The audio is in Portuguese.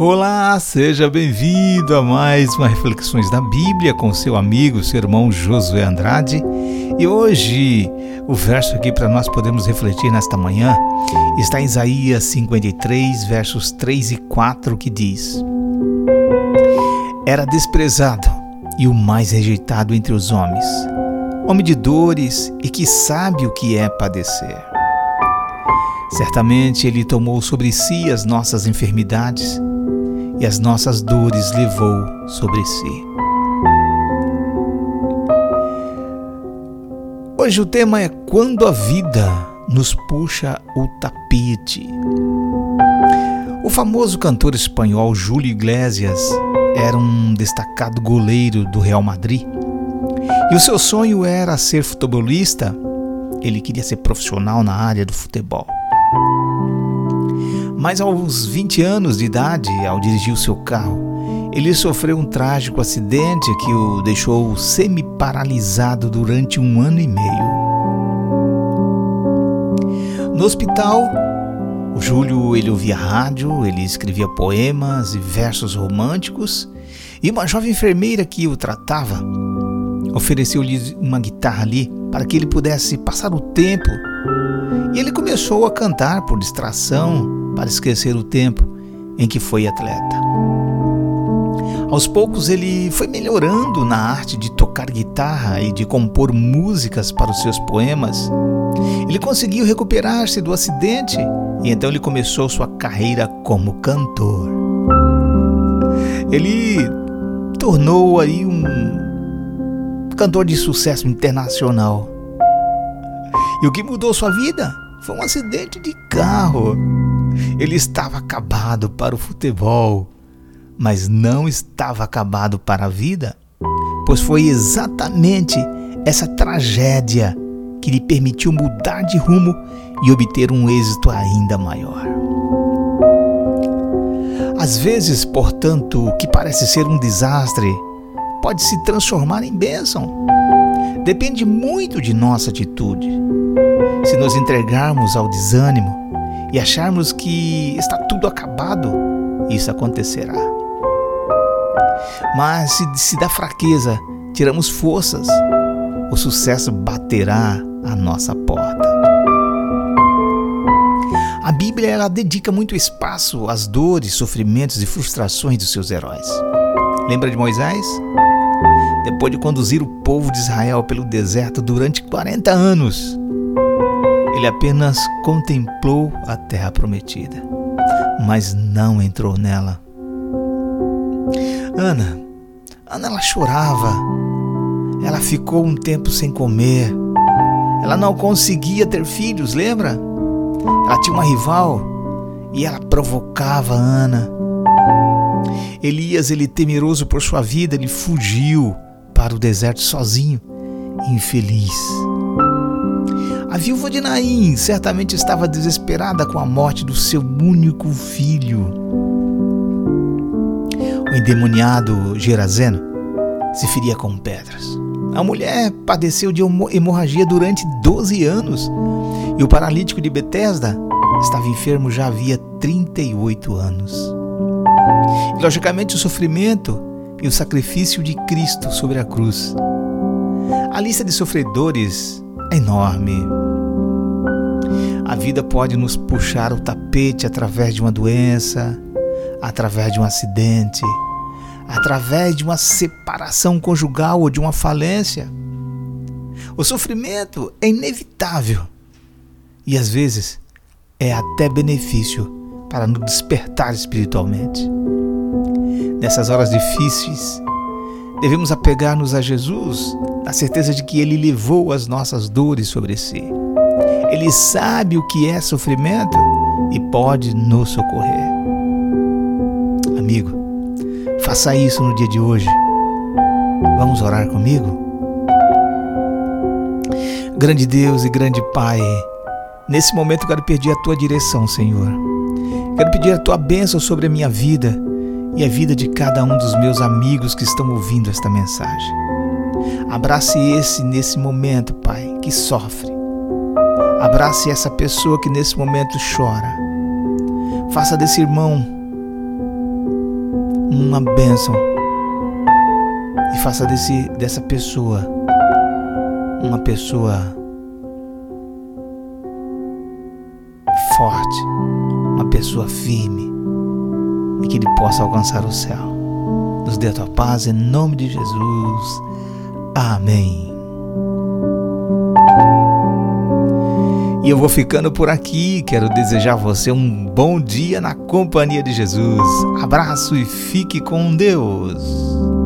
Olá, seja bem-vindo a mais uma Reflexões da Bíblia com seu amigo, seu irmão Josué Andrade. E hoje, o verso aqui para nós podermos refletir nesta manhã está em Isaías 53, versos 3 e 4, que diz: Era desprezado e o mais rejeitado entre os homens, homem de dores e que sabe o que é padecer. Certamente ele tomou sobre si as nossas enfermidades e as nossas dores levou sobre si. Hoje o tema é quando a vida nos puxa o tapete. O famoso cantor espanhol Júlio Iglesias era um destacado goleiro do Real Madrid. E o seu sonho era ser futebolista. Ele queria ser profissional na área do futebol. Mas aos 20 anos de idade, ao dirigir o seu carro, ele sofreu um trágico acidente que o deixou semi-paralisado durante um ano e meio. No hospital, o Júlio ele ouvia rádio, ele escrevia poemas e versos românticos, e uma jovem enfermeira que o tratava ofereceu-lhe uma guitarra ali para que ele pudesse passar o tempo. E ele começou a cantar por distração, para esquecer o tempo em que foi atleta. Aos poucos ele foi melhorando na arte de tocar guitarra e de compor músicas para os seus poemas. Ele conseguiu recuperar-se do acidente e então ele começou sua carreira como cantor. Ele tornou aí um cantor de sucesso internacional. E o que mudou sua vida foi um acidente de carro. Ele estava acabado para o futebol, mas não estava acabado para a vida, pois foi exatamente essa tragédia que lhe permitiu mudar de rumo e obter um êxito ainda maior. Às vezes, portanto, o que parece ser um desastre pode se transformar em bênção. Depende muito de nossa atitude. Se nos entregarmos ao desânimo, e acharmos que está tudo acabado, isso acontecerá. Mas se, se da fraqueza tiramos forças, o sucesso baterá à nossa porta. A Bíblia ela dedica muito espaço às dores, sofrimentos e frustrações dos seus heróis. Lembra de Moisés? Depois de conduzir o povo de Israel pelo deserto durante 40 anos, ele apenas contemplou a terra prometida, mas não entrou nela. Ana, Ana ela chorava. Ela ficou um tempo sem comer. Ela não conseguia ter filhos, lembra? Ela tinha uma rival e ela provocava Ana. Elias, ele temeroso por sua vida, ele fugiu para o deserto sozinho, infeliz. Viúva de Naim certamente estava desesperada com a morte do seu único filho. O endemoniado Gerazeno se feria com pedras. A mulher padeceu de hemorragia durante 12 anos e o paralítico de Betesda estava enfermo já havia 38 anos. E, logicamente, o sofrimento e o sacrifício de Cristo sobre a cruz. A lista de sofredores enorme. A vida pode nos puxar o tapete através de uma doença, através de um acidente, através de uma separação conjugal ou de uma falência. O sofrimento é inevitável e às vezes é até benefício para nos despertar espiritualmente. Nessas horas difíceis, devemos apegar-nos a Jesus a certeza de que Ele levou as nossas dores sobre si. Ele sabe o que é sofrimento e pode nos socorrer. Amigo, faça isso no dia de hoje. Vamos orar comigo? Grande Deus e grande Pai, nesse momento eu quero pedir a tua direção, Senhor. Quero pedir a tua bênção sobre a minha vida e a vida de cada um dos meus amigos que estão ouvindo esta mensagem. Abrace esse nesse momento, Pai, que sofre. Abrace essa pessoa que nesse momento chora. Faça desse irmão uma bênção e faça desse, dessa pessoa uma pessoa forte, uma pessoa firme e que ele possa alcançar o céu. Nos dê a tua paz em nome de Jesus. Amém. E eu vou ficando por aqui. Quero desejar a você um bom dia na companhia de Jesus. Abraço e fique com Deus.